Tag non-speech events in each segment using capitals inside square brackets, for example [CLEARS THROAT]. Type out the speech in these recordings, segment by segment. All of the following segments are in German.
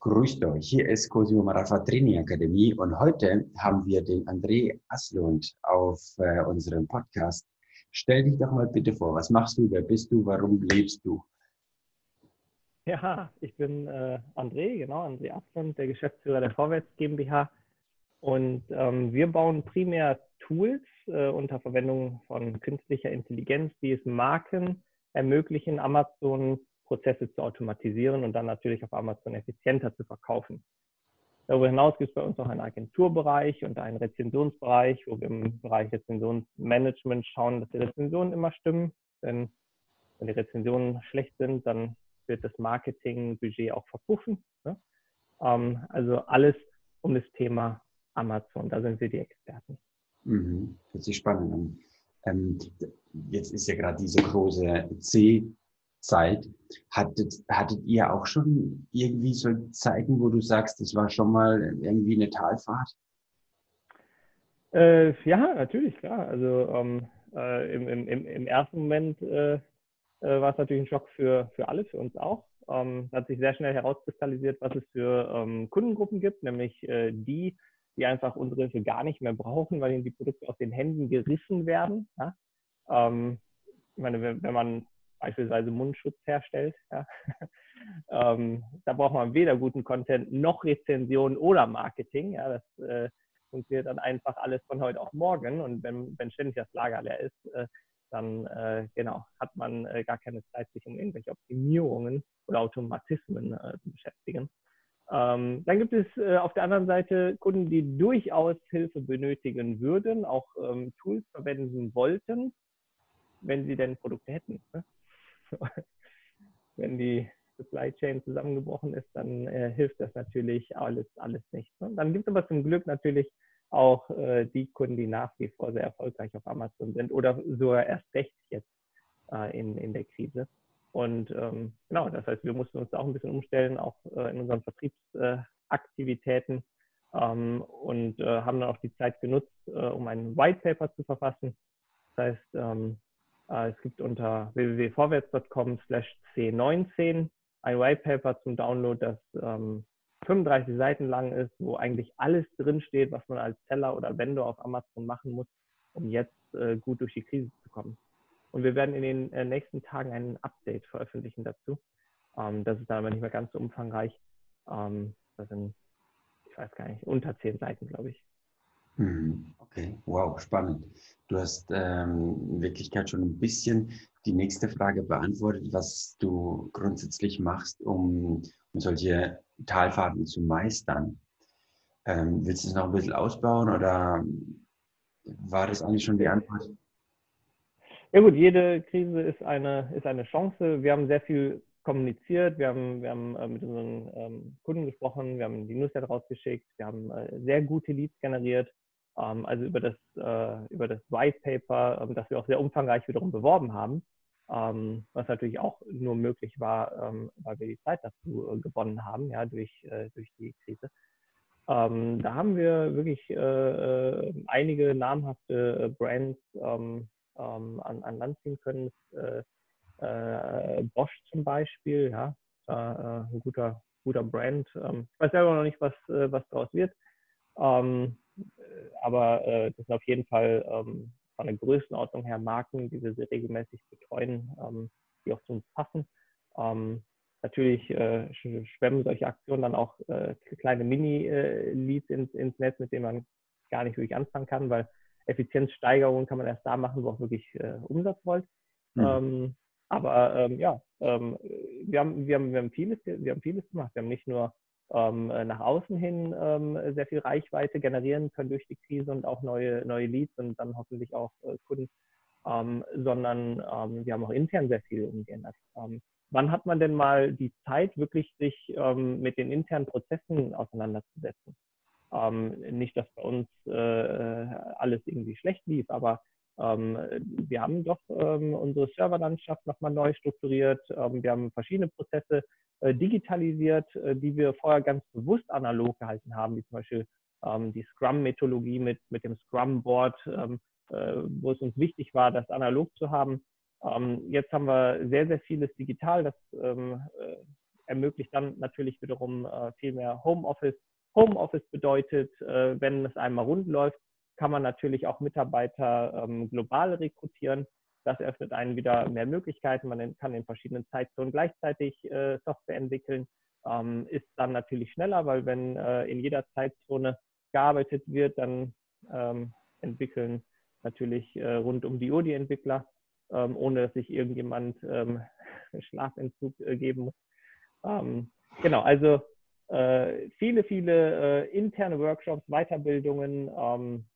Grüßt euch, hier ist Cosimo Marafa Training Akademie und heute haben wir den André Aslund auf äh, unserem Podcast. Stell dich doch mal bitte vor, was machst du, wer bist du, warum lebst du? Ja, ich bin äh, André, genau, André Aslund, der Geschäftsführer der Vorwärts GmbH. Und ähm, wir bauen primär Tools äh, unter Verwendung von künstlicher Intelligenz, die es Marken ermöglichen, Amazon Prozesse zu automatisieren und dann natürlich auf Amazon effizienter zu verkaufen. Darüber hinaus gibt es bei uns noch einen Agenturbereich und einen Rezensionsbereich, wo wir im Bereich Rezensionsmanagement schauen, dass die Rezensionen immer stimmen. Denn wenn die Rezensionen schlecht sind, dann wird das Marketingbudget auch verpuffen. Ne? Ähm, also alles um das Thema Amazon. Da sind wir die Experten. Mhm. Hört sich spannend an. Ähm, jetzt ist ja gerade diese große C-Zeit. Hattet, hattet ihr auch schon irgendwie so Zeiten, wo du sagst, das war schon mal irgendwie eine Talfahrt? Äh, ja, natürlich, klar. Also ähm, äh, im, im, im ersten Moment äh, äh, war es natürlich ein Schock für, für alle, für uns auch. Ähm, hat sich sehr schnell herauskristallisiert, was es für ähm, Kundengruppen gibt, nämlich äh, die, die einfach unsere Hilfe gar nicht mehr brauchen, weil ihnen die Produkte aus den Händen gerissen werden. Ja? Ähm, ich meine, wenn, wenn, man beispielsweise Mundschutz herstellt, ja? [LAUGHS] ähm, da braucht man weder guten Content noch Rezension oder Marketing. Ja? Das äh, funktioniert dann einfach alles von heute auf morgen. Und wenn, wenn ständig das Lager leer ist, äh, dann äh, genau hat man äh, gar keine Zeit, sich um irgendwelche Optimierungen oder Automatismen äh, zu beschäftigen. Ähm, dann gibt es äh, auf der anderen Seite Kunden, die durchaus Hilfe benötigen würden, auch ähm, Tools verwenden wollten, wenn sie denn Produkte hätten. Ne? [LAUGHS] wenn die Supply Chain zusammengebrochen ist, dann äh, hilft das natürlich alles, alles nicht. Ne? Dann gibt es aber zum Glück natürlich auch äh, die Kunden, die nach wie vor sehr erfolgreich auf Amazon sind oder sogar erst recht jetzt äh, in, in der Krise. Und ähm, genau, das heißt, wir mussten uns auch ein bisschen umstellen, auch äh, in unseren Vertriebsaktivitäten ähm, und äh, haben dann auch die Zeit genutzt, äh, um ein White Paper zu verfassen. Das heißt, ähm, äh, es gibt unter www.vorwärts.com slash c19 ein White Paper zum Download, das 35 ähm, Seiten lang ist, wo eigentlich alles drinsteht, was man als Seller oder Vendor auf Amazon machen muss, um jetzt äh, gut durch die Krise zu kommen. Und wir werden in den äh, nächsten Tagen ein Update veröffentlichen dazu. Ähm, das ist dann aber nicht mehr ganz so umfangreich. Ähm, das sind, ich weiß gar nicht, unter zehn Seiten, glaube ich. Mhm. Okay, wow, spannend. Du hast ähm, in Wirklichkeit schon ein bisschen die nächste Frage beantwortet, was du grundsätzlich machst, um, um solche Talfahrten zu meistern. Ähm, willst du es noch ein bisschen ausbauen oder war das eigentlich schon die Antwort? Ja gut, jede Krise ist eine, ist eine Chance. Wir haben sehr viel kommuniziert, wir haben, wir haben äh, mit unseren ähm, Kunden gesprochen, wir haben die Newsletter rausgeschickt, wir haben äh, sehr gute Leads generiert. Ähm, also über das, äh, über das White Paper, ähm, das wir auch sehr umfangreich wiederum beworben haben, ähm, was natürlich auch nur möglich war, ähm, weil wir die Zeit dazu äh, gewonnen haben, ja, durch, äh, durch die Krise. Ähm, da haben wir wirklich äh, einige namhafte Brands ähm, an, an Land ziehen können. Äh, äh, Bosch zum Beispiel, ja, ein guter, guter Brand. Ähm, ich weiß selber noch nicht, was, was daraus wird. Ähm, aber äh, das sind auf jeden Fall ähm, von der Größenordnung her Marken, die wir sehr regelmäßig betreuen, ähm, die auch zu uns passen. Ähm, natürlich äh, schwemmen solche Aktionen dann auch äh, kleine Mini-Leads ins, ins Netz, mit denen man gar nicht wirklich anfangen kann, weil Effizienzsteigerung kann man erst da machen, wo auch wirklich äh, Umsatz wollt. Mhm. Ähm, aber ähm, ja, ähm, wir, haben, wir, haben, wir, haben vieles, wir haben vieles gemacht. Wir haben nicht nur nach außen hin ähm, sehr viel Reichweite generieren können durch die Krise und auch neue, neue Leads und dann hoffentlich auch äh, Kunden, ähm, sondern wir haben auch intern sehr viel umgeändert. wann hat man denn mal die Zeit, wirklich sich mit den internen Prozessen auseinanderzusetzen? Ähm, nicht, dass bei uns äh, alles irgendwie schlecht lief, aber ähm, wir haben doch ähm, unsere Serverlandschaft nochmal neu strukturiert. Ähm, wir haben verschiedene Prozesse äh, digitalisiert, äh, die wir vorher ganz bewusst analog gehalten haben, wie zum Beispiel ähm, die Scrum-Methodologie mit, mit dem Scrum-Board, ähm, äh, wo es uns wichtig war, das analog zu haben. Ähm, jetzt haben wir sehr, sehr vieles digital. Das ermöglicht dann natürlich wiederum äh, viel mehr Homeoffice. Homeoffice bedeutet, äh, wenn es einmal rund läuft, kann man natürlich auch Mitarbeiter global rekrutieren. Das eröffnet einen wieder mehr Möglichkeiten. Man kann in verschiedenen Zeitzonen gleichzeitig äh, Software entwickeln. Ähm, ist dann natürlich schneller, weil wenn äh, in jeder Zeitzone gearbeitet wird, dann ähm, entwickeln natürlich äh, rund um die Uhr die Entwickler, ähm, ohne dass sich irgendjemand ähm, [LAUGHS] Schlafentzug äh, geben muss. Ähm, genau, also äh, viele, viele äh, interne Workshops, Weiterbildungen, ähm,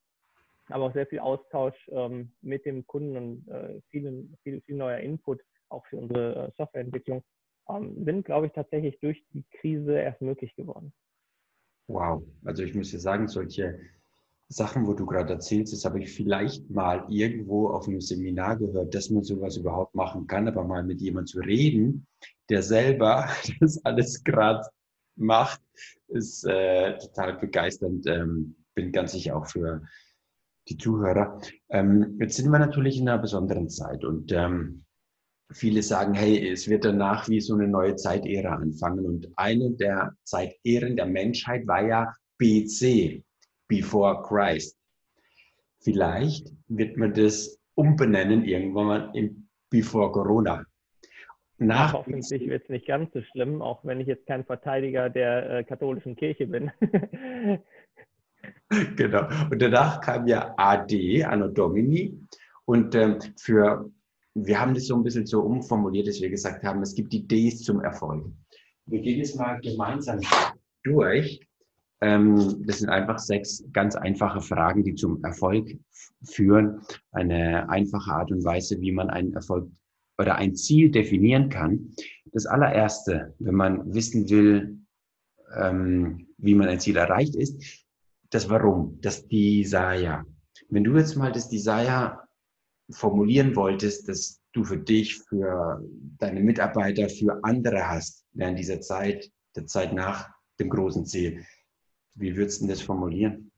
aber auch sehr viel Austausch ähm, mit dem Kunden und äh, viel, viel, viel neuer Input auch für unsere äh, Softwareentwicklung ähm, sind, glaube ich, tatsächlich durch die Krise erst möglich geworden. Wow, also ich muss dir sagen, solche Sachen, wo du gerade erzählst, das habe ich vielleicht mal irgendwo auf einem Seminar gehört, dass man sowas überhaupt machen kann, aber mal mit jemandem zu reden, der selber [LAUGHS] das alles gerade macht, ist äh, total begeisternd. Ähm, bin ganz sicher auch für die Zuhörer. Ähm, jetzt sind wir natürlich in einer besonderen Zeit und ähm, viele sagen, hey, es wird danach wie so eine neue Zeitära anfangen. Und eine der Zeitären der Menschheit war ja BC, Before Christ. Vielleicht wird man das umbenennen irgendwann mal in Before Corona. Nach Hoffentlich wird es nicht ganz so schlimm, auch wenn ich jetzt kein Verteidiger der äh, katholischen Kirche bin. [LAUGHS] [LAUGHS] genau. Und danach kam ja AD, Anno Domini. Und ähm, für wir haben das so ein bisschen so umformuliert, dass wir gesagt haben, es gibt die Ds zum Erfolg. Wir gehen jetzt mal gemeinsam durch. Ähm, das sind einfach sechs ganz einfache Fragen, die zum Erfolg führen. Eine einfache Art und Weise, wie man einen Erfolg oder ein Ziel definieren kann. Das allererste, wenn man wissen will, ähm, wie man ein Ziel erreicht, ist das Warum, das Desire. Wenn du jetzt mal das Desire formulieren wolltest, dass du für dich, für deine Mitarbeiter, für andere hast während dieser Zeit, der Zeit nach dem großen Ziel. Wie würdest du das formulieren?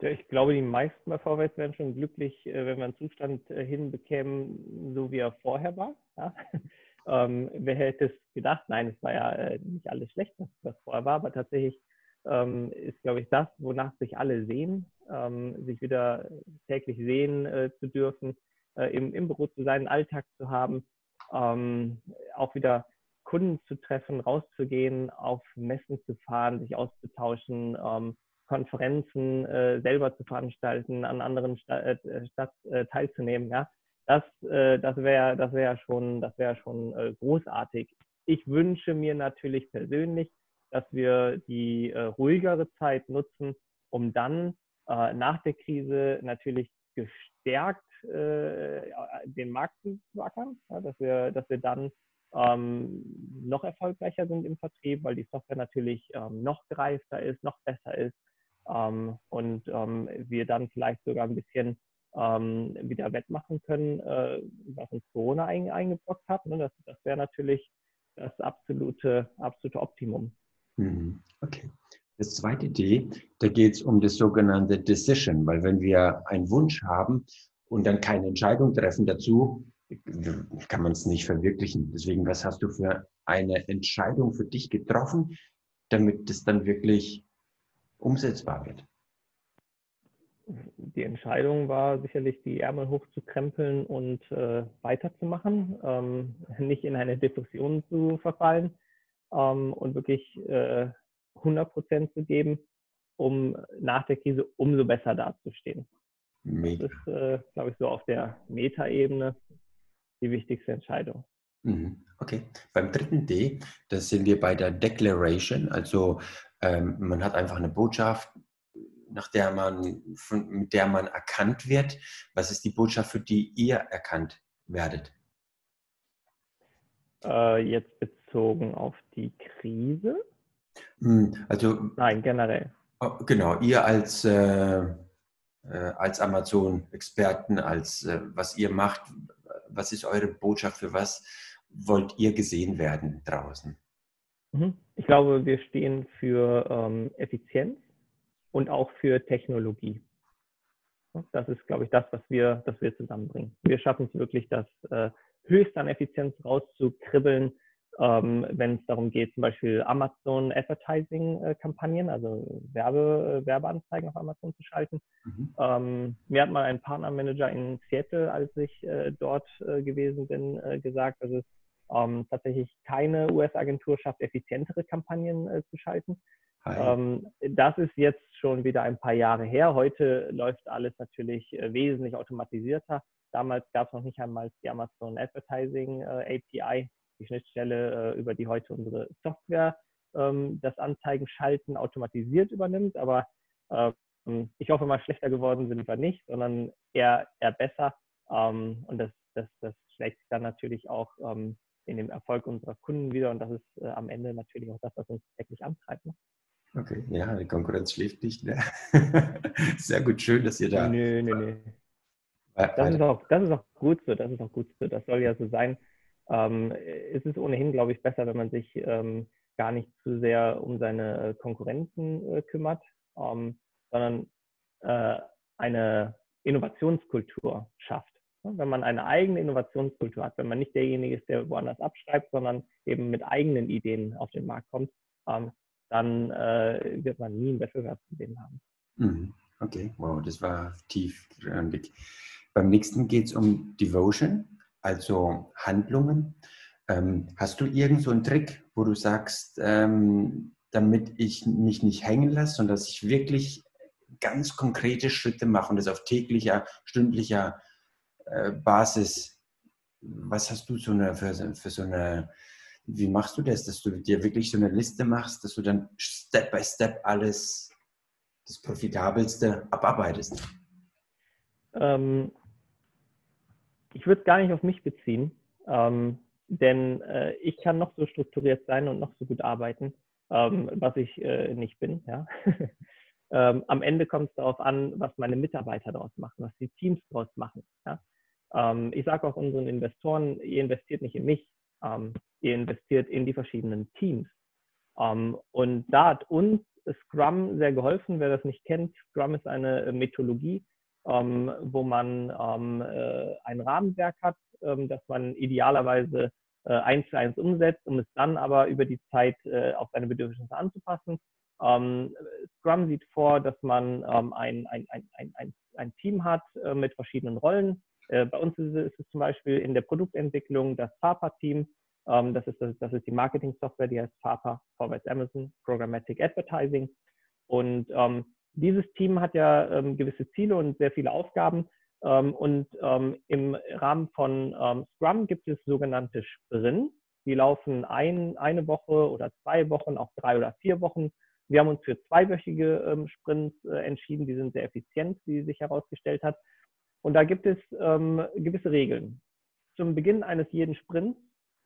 Ich glaube, die meisten bei Vorwärts wären schon glücklich, äh, wenn wir einen Zustand äh, hinbekämen, so wie er vorher war. Ja? [LAUGHS] Ähm, wer hätte es gedacht? Nein, es war ja äh, nicht alles schlecht, was vorher war, aber tatsächlich ähm, ist, glaube ich, das, wonach sich alle sehen, ähm, sich wieder täglich sehen äh, zu dürfen, äh, im, im Büro zu sein, einen Alltag zu haben, ähm, auch wieder Kunden zu treffen, rauszugehen, auf Messen zu fahren, sich auszutauschen, ähm, Konferenzen äh, selber zu veranstalten, an anderen Sta äh, Stadt äh, teilzunehmen. Ja, das, äh, das wäre, das wäre schon, das wäre schon äh, großartig. Ich wünsche mir natürlich persönlich, dass wir die äh, ruhigere Zeit nutzen, um dann äh, nach der Krise natürlich gestärkt äh, den Markt zu wackern, ja, dass, wir, dass wir dann ähm, noch erfolgreicher sind im Vertrieb, weil die Software natürlich ähm, noch gereifter ist, noch besser ist ähm, und ähm, wir dann vielleicht sogar ein bisschen ähm, wieder wettmachen können, äh, was uns Corona ein, eingebrockt hat. Ne? Das, das wäre natürlich das absolute, absolute Optimum. Mhm. Okay. Das zweite D, da geht es um das sogenannte Decision, weil wenn wir einen Wunsch haben und dann keine Entscheidung treffen dazu, kann man es nicht verwirklichen. Deswegen, was hast du für eine Entscheidung für dich getroffen, damit es dann wirklich umsetzbar wird? Die Entscheidung war sicherlich, die Ärmel hochzukrempeln und äh, weiterzumachen, ähm, nicht in eine Depression zu verfallen, ähm, und wirklich äh, 100 Prozent zu geben, um nach der Krise umso besser dazustehen. Mega. Das ist, äh, glaube ich, so auf der Metaebene die wichtigste Entscheidung. Mhm. Okay. Beim dritten D, da sind wir bei der Declaration. Also ähm, man hat einfach eine Botschaft, nach der man, von, mit der man erkannt wird. Was ist die Botschaft, für die ihr erkannt werdet? Äh, jetzt bezogen auf die Krise? Hm, also. Nein, generell. Oh, genau, ihr als, äh, äh, als Amazon-Experten, als äh, was ihr macht, was ist eure Botschaft, für was wollt ihr gesehen werden draußen? Mhm. Ich glaube, wir stehen für ähm, Effizienz und auch für Technologie. Das ist, glaube ich, das, was wir, das wir zusammenbringen. Wir schaffen es wirklich, das äh, höchst an Effizienz rauszukribbeln ähm, wenn es darum geht, zum Beispiel Amazon Advertising-Kampagnen, also Werbe, Werbeanzeigen auf Amazon zu schalten. Mhm. Ähm, mir hat mal ein Partnermanager in Seattle, als ich äh, dort äh, gewesen bin, äh, gesagt, dass es ähm, tatsächlich keine US-Agentur schafft, effizientere Kampagnen äh, zu schalten. Ähm, das ist jetzt schon wieder ein paar Jahre her. Heute läuft alles natürlich äh, wesentlich automatisierter. Damals gab es noch nicht einmal die Amazon Advertising äh, API, die Schnittstelle, äh, über die heute unsere Software ähm, das Anzeigenschalten automatisiert übernimmt. Aber ähm, ich hoffe mal, schlechter geworden sind wir nicht, sondern eher, eher besser. Ähm, und das, das, das schlägt sich dann natürlich auch in dem Erfolg unserer Kunden wieder. Und das ist äh, am Ende natürlich auch das, was uns wirklich antreibt. Ne? Okay, ja, die Konkurrenz schläft nicht. Ne? [LAUGHS] Sehr gut, schön, dass ihr da. Nö, nö, nö. Das ist, auch, das ist auch gut so, das ist auch gut so. Das soll ja so sein. Ähm, es ist ohnehin, glaube ich, besser, wenn man sich ähm, gar nicht zu sehr um seine äh, Konkurrenten äh, kümmert, ähm, sondern äh, eine Innovationskultur schafft. Wenn man eine eigene Innovationskultur hat, wenn man nicht derjenige ist, der woanders abschreibt, sondern eben mit eigenen Ideen auf den Markt kommt, dann äh, wird man nie ein Wettbewerbsproblem haben. Mhm. Okay, wow, das war tief. Beim nächsten geht es um Devotion, also Handlungen. Ähm, hast du irgend so einen Trick, wo du sagst, ähm, damit ich mich nicht hängen lasse, sondern dass ich wirklich ganz konkrete Schritte mache und das auf täglicher, stündlicher äh, Basis. Was hast du so eine, für, für so eine wie machst du das, dass du dir wirklich so eine Liste machst, dass du dann Step by Step alles das Profitabelste abarbeitest? Ähm, ich würde es gar nicht auf mich beziehen, ähm, denn äh, ich kann noch so strukturiert sein und noch so gut arbeiten, ähm, was ich äh, nicht bin. Ja? [LAUGHS] Ähm, am Ende kommt es darauf an, was meine Mitarbeiter daraus machen, was die Teams daraus machen. Ja? Ähm, ich sage auch unseren Investoren, ihr investiert nicht in mich, ähm, ihr investiert in die verschiedenen Teams. Ähm, und da hat uns Scrum sehr geholfen. Wer das nicht kennt, Scrum ist eine Methodologie, ähm, wo man ähm, äh, ein Rahmenwerk hat, ähm, das man idealerweise äh, eins zu eins umsetzt, um es dann aber über die Zeit äh, auf seine Bedürfnisse anzupassen. Ähm, Scrum sieht vor, dass man ähm, ein, ein, ein, ein, ein Team hat äh, mit verschiedenen Rollen. Äh, bei uns ist es, ist es, zum Beispiel in der Produktentwicklung das FAPA-Team, ähm, das, ist, das ist die Marketing-Software, die heißt FAPA, Forward Amazon, Programmatic Advertising. Und ähm, dieses Team hat ja ähm, gewisse Ziele und sehr viele Aufgaben. Ähm, und ähm, im Rahmen von ähm, Scrum gibt es sogenannte Sprints. Die laufen ein, eine Woche oder zwei Wochen, auch drei oder vier Wochen. Wir haben uns für zweiwöchige Sprints äh, entschieden. Die sind sehr effizient, wie sich herausgestellt hat. Und da gibt es gewisse Regeln. Zum Beginn eines jeden Sprints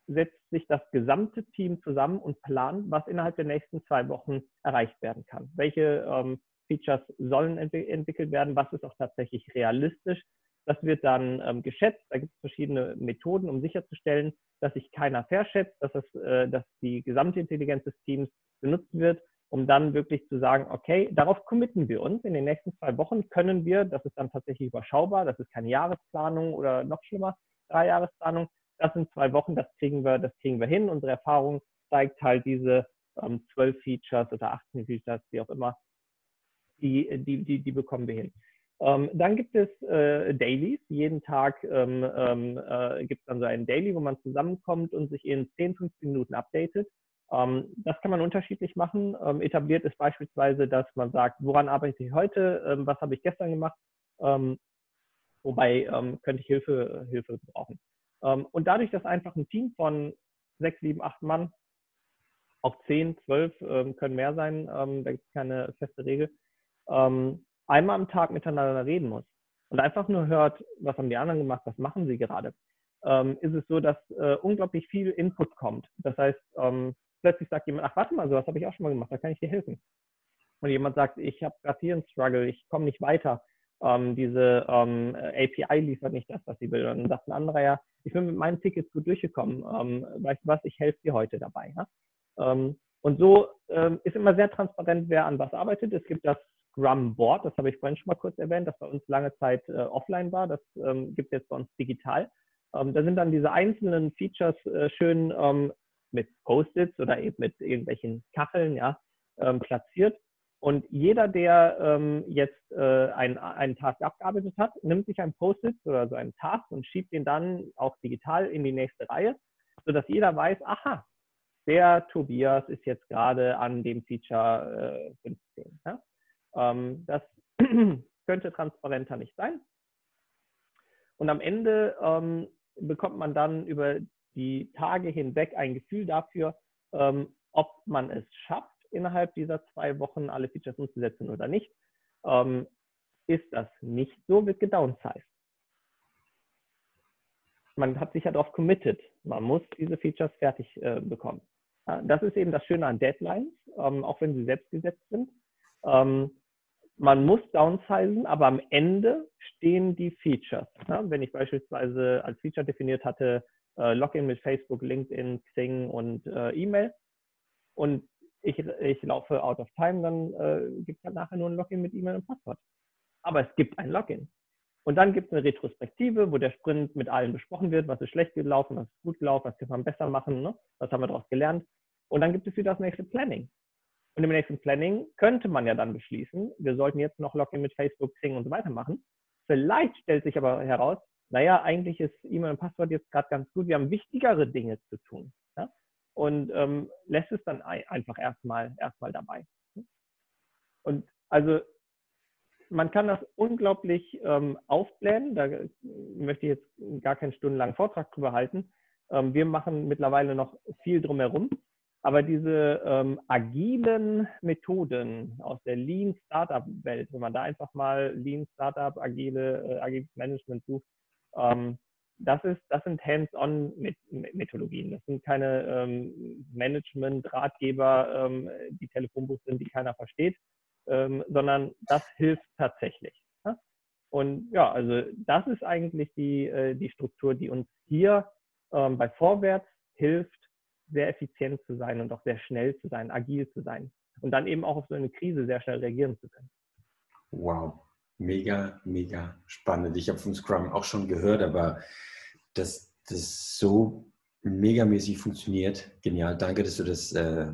setzt sich das gesamte Team zusammen und plant, was innerhalb der nächsten zwei Wochen erreicht werden kann. Welche ähm, Features sollen ent entwickelt werden, was ist auch tatsächlich realistisch. Das wird dann ähm, geschätzt. Da gibt es verschiedene Methoden, um sicherzustellen, dass sich keiner verschätzt, dass, es, äh, dass die gesamte Intelligenz des Teams benutzt wird, um dann wirklich zu sagen, okay, darauf committen wir uns. In den nächsten zwei Wochen können wir, das ist dann tatsächlich überschaubar, das ist keine Jahresplanung oder noch schlimmer, drei Jahresplanung, das sind zwei Wochen, das kriegen wir, das kriegen wir hin. Unsere Erfahrung zeigt halt diese ähm, zwölf ähm, Features oder 18 Features, wie auch immer, die, die, die, die bekommen wir hin. Ähm, dann gibt es äh, Dailies. Jeden Tag ähm, ähm äh, gibt es dann so ein Daily, wo man zusammenkommt und sich in 10, 15 Minuten updatet. Ähm, das kann man unterschiedlich machen. Ähm, etabliert ist beispielsweise, dass man sagt, woran arbeite ich heute, ähm, was habe ich gestern gemacht, wobei könnte ich Hilfe, Hilfe brauchen. Und dadurch, dass einfach ein Team von sechs, sieben, acht Mann, auch zehn, zwölf können mehr sein, da gibt es keine feste Regel, einmal am Tag miteinander reden muss und einfach nur hört, was haben die anderen gemacht, was machen sie gerade, ist es so, dass äh, unglaublich viel Input kommt. Das heißt, plötzlich sagt jemand, ach warte mal, sowas habe ich auch schon mal gemacht, da kann ich dir helfen. Und jemand sagt, ich habe gerade hier einen Struggle, ich komme nicht weiter ähm, diese ähm, API liefert nicht das, was sie will. Und dann sagt ein anderer ja, ich bin mit meinen Tickets gut durchgekommen. Ähm, weißt du was, ich helfe dir heute dabei. Ja? Ähm, und so ähm, ist immer sehr transparent, wer an was arbeitet. Es gibt das Scrum Board, das habe ich vorhin schon mal kurz erwähnt, das bei uns lange Zeit äh, offline war. Das ähm, gibt es jetzt bei uns digital. da sind dann diese einzelnen Features äh, schön mit Post-its oder eben mit irgendwelchen Kacheln ja, ähm, platziert. Und jeder, der ähm, jetzt äh, einen, einen Task abgearbeitet hat, nimmt sich ein Post-it oder so einen Task und schiebt den dann auch digital in die nächste Reihe, sodass jeder weiß, aha, der Tobias ist jetzt gerade an dem Feature äh, 15. Ja? Ähm, das [CLEARS THROAT] könnte transparenter nicht sein. Und am Ende ähm, bekommt man dann über die Tage hinweg ein Gefühl dafür, ähm, ob man es schafft, innerhalb dieser zwei Wochen alle Features umzusetzen oder nicht. Ähm, ist das nicht so, wird gedownsized. Man hat sich ja darauf committed. Man muss diese Features fertig äh, bekommen. Das ist eben das Schöne an Deadlines, ähm, auch wenn sie selbst gesetzt sind. Ähm, man muss downsizen, aber am Ende stehen die Features. Ja, wenn ich beispielsweise als Feature definiert hatte, äh, Login mit Facebook, LinkedIn, Xing und äh, E-Mail und ich, ich laufe out of time, dann äh, gibt es halt nachher nur ein Login mit E-Mail und Passwort. Aber es gibt ein Login. Und dann gibt es eine Retrospektive, wo der Sprint mit allen besprochen wird, was ist schlecht gelaufen, was ist gut gelaufen, was kann man besser machen, ne? was haben wir daraus gelernt. Und dann gibt es wieder das nächste Planning. Und im nächsten Planning könnte man ja dann beschließen, wir sollten jetzt noch Login mit Facebook, Xing und so weiter machen. Vielleicht stellt sich aber heraus, naja, eigentlich ist E-Mail und Passwort jetzt gerade ganz gut, wir haben wichtigere Dinge zu tun. Ja? Und ähm, lässt es dann einfach erstmal erstmal dabei. Und also man kann das unglaublich ähm, aufblähen. Da möchte ich jetzt gar keinen stundenlangen Vortrag drüber halten. Ähm, wir machen mittlerweile noch viel drumherum. Aber diese ähm, agilen Methoden aus der Lean Startup Welt, wenn man da einfach mal Lean Startup, agile, äh, agiles Management sucht, ähm, das ist, das sind Hands-on-Methodologien. Das sind keine ähm, Management-Ratgeber, ähm, die Telefonbuch sind, die keiner versteht, ähm, sondern das hilft tatsächlich. Ja? Und ja, also das ist eigentlich die, äh, die Struktur, die uns hier ähm, bei Vorwärts hilft, sehr effizient zu sein und auch sehr schnell zu sein, agil zu sein und dann eben auch auf so eine Krise sehr schnell reagieren zu können. Wow, mega, mega spannend. Ich habe von Scrum auch schon gehört, aber dass das so megamäßig funktioniert, genial. Danke, dass du das äh,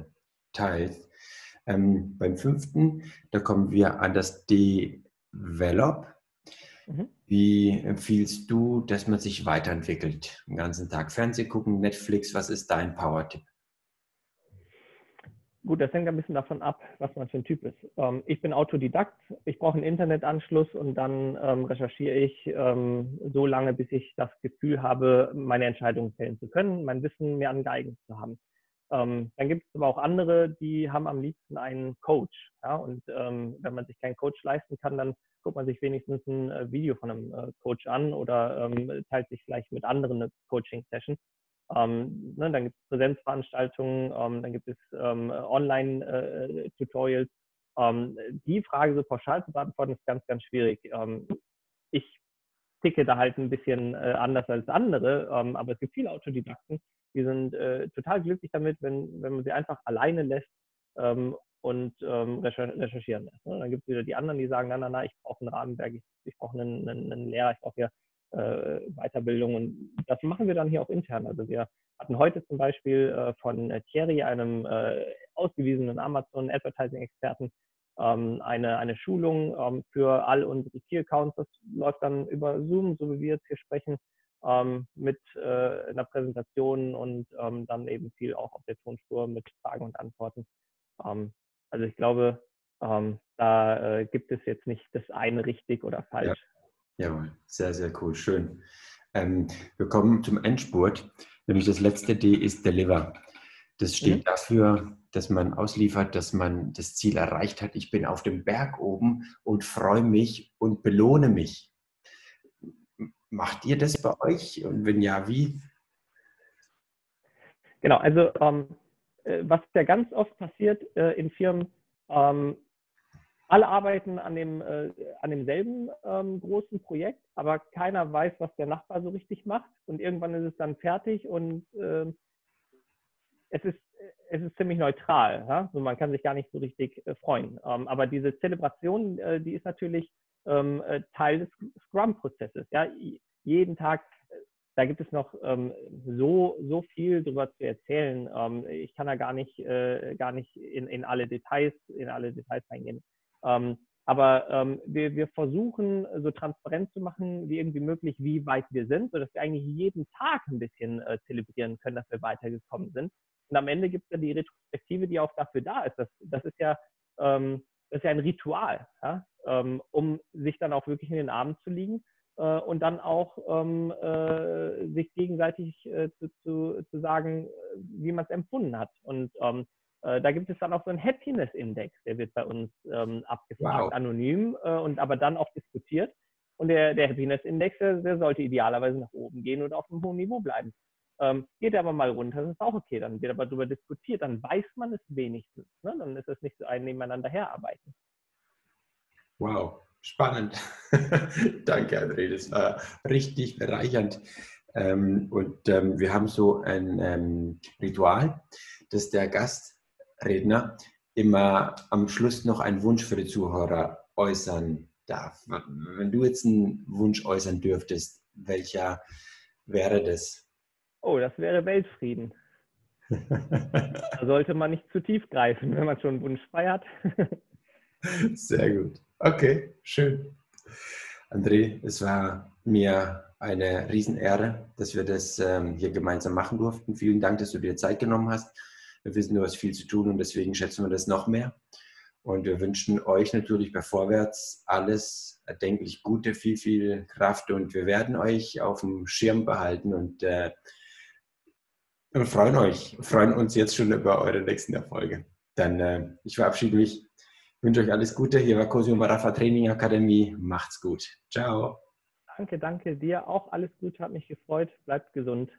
teilst. Ähm, beim fünften, da kommen wir an das Develop. Mhm. Wie empfiehlst du, dass man sich weiterentwickelt? Den ganzen Tag Fernsehen gucken, Netflix, was ist dein Power-Tipp? Gut, das hängt ein bisschen davon ab, was man für ein Typ ist. Ähm, ich bin Autodidakt, ich brauche einen Internetanschluss und dann ähm, recherchiere ich ähm, so lange, bis ich das Gefühl habe, meine Entscheidungen fällen zu können, mein Wissen mir angeeignet zu haben. Ähm, dann gibt es aber auch andere, die haben am liebsten einen Coach. Ja? Und ähm, wenn man sich keinen Coach leisten kann, dann guckt man sich wenigstens ein äh, Video von einem äh, Coach an oder ähm, teilt sich vielleicht mit anderen eine Coaching-Session. Ähm, ne, dann gibt es Präsenzveranstaltungen, ähm, dann gibt es ähm, Online-Tutorials. Äh, die Frage so pauschal zu beantworten, ist ganz, ganz schwierig. ich ticke da halt ein bisschen äh, anders als andere, aber es gibt viele Autodidakten, die sind äh, total glücklich damit, wenn, wenn man sie einfach alleine lässt ähm, und ähm, recherchieren lässt. Ne? Dann gibt es wieder die anderen, die sagen, na, na, na, ich brauche einen Rahmenwerk, ich, ich brauche einen, einen, einen Lehrer, ich brauche hier äh, Weiterbildung. Und das machen wir dann hier auch intern. Also wir hatten heute zum Beispiel äh, von Thierry, einem äh, ausgewiesenen Amazon-Advertising-Experten, ähm, eine, eine Schulung ähm, für all unsere Key-Accounts. Das läuft dann über Zoom, so wie wir jetzt hier sprechen ähm, mit äh, einer Präsentation und ähm, dann eben viel auch auf der Tonspur mit Fragen und Antworten. Ähm, also ich glaube, ähm, da äh, gibt es jetzt nicht das eine richtig oder falsch. Ja. Jawohl, sehr, sehr cool, schön. Ähm, wir kommen zum Endspurt, nämlich das letzte D ist Deliver. Das steht mhm. dafür, dass man ausliefert, dass man das Ziel erreicht hat. Ich bin auf dem Berg oben und freue mich und belohne mich. Macht ihr das bei euch? Und wenn ja, wie? Genau, also ähm, äh, was ja ganz oft passiert äh, in Firmen, ähm, alle arbeiten an, dem, äh, an demselben ähm, großen Projekt, aber keiner weiß, was der Nachbar so richtig macht. Und irgendwann ist es dann fertig und äh, es, ist, es ist ziemlich neutral. Ja? Also man kann sich gar nicht so richtig äh, freuen. Ähm, aber diese Zelebration, äh, die ist natürlich ähm, äh, Teil des Scrum-Prozesses. Ja? Jeden Tag, da gibt es noch ähm, so, so viel drüber zu erzählen. Ähm, ich kann da gar nicht, äh, gar nicht in, in alle Details, in alle Details eingehen. Ähm, aber ähm, wir, wir versuchen so transparent zu machen, wie irgendwie möglich, wie weit wir sind, sodass wir eigentlich jeden Tag ein bisschen äh, zelebrieren können, dass wir weitergekommen sind. Und am Ende gibt es ja die Retrospektive, die auch dafür da ist. Das, das ist ja ähm, das ist ja ein Ritual, ja? Ähm, um sich dann auch wirklich in den Armen zu liegen äh, und dann auch ähm, äh, sich gegenseitig äh, zu, zu, zu sagen, wie man es empfunden hat. Und ähm, äh, da gibt es dann auch so einen Happiness-Index, der wird bei uns ähm, abgefragt, wow. anonym äh, und aber dann auch diskutiert. Und der, der Happiness-Index, der, der, sollte idealerweise nach oben gehen oder auf einem hohen Niveau bleiben. Ähm, geht aber mal runter, das ist auch okay. Dann wird aber darüber diskutiert, dann weiß man es wenigstens. Ne? Dann ist es nicht so ein nebeneinander herarbeiten. Wow, spannend. [LAUGHS] Danke, André, das war richtig bereichernd. Ähm, und ähm, wir haben so ein ähm, Ritual, dass der Gastredner immer am Schluss noch einen Wunsch für die Zuhörer äußern darf. Wenn du jetzt einen Wunsch äußern dürftest, welcher wäre das? Oh, das wäre Weltfrieden. [LAUGHS] da sollte man nicht zu tief greifen, wenn man schon einen Wunsch frei hat. Sehr gut. Okay, schön. André, es war mir eine Riesenehre, dass wir das ähm, hier gemeinsam machen durften. Vielen Dank, dass du dir Zeit genommen hast. Wir wissen, du hast viel zu tun und deswegen schätzen wir das noch mehr. Und wir wünschen euch natürlich bei Vorwärts alles erdenklich Gute, viel, viel Kraft und wir werden euch auf dem Schirm behalten und äh, freuen euch, freuen uns jetzt schon über eure nächsten Erfolge. Dann, äh, ich verabschiede mich, wünsche euch alles Gute. Hier war Cosio Marafa Training Akademie. Macht's gut. Ciao. Danke, danke dir auch. Alles Gute, hat mich gefreut. Bleibt gesund.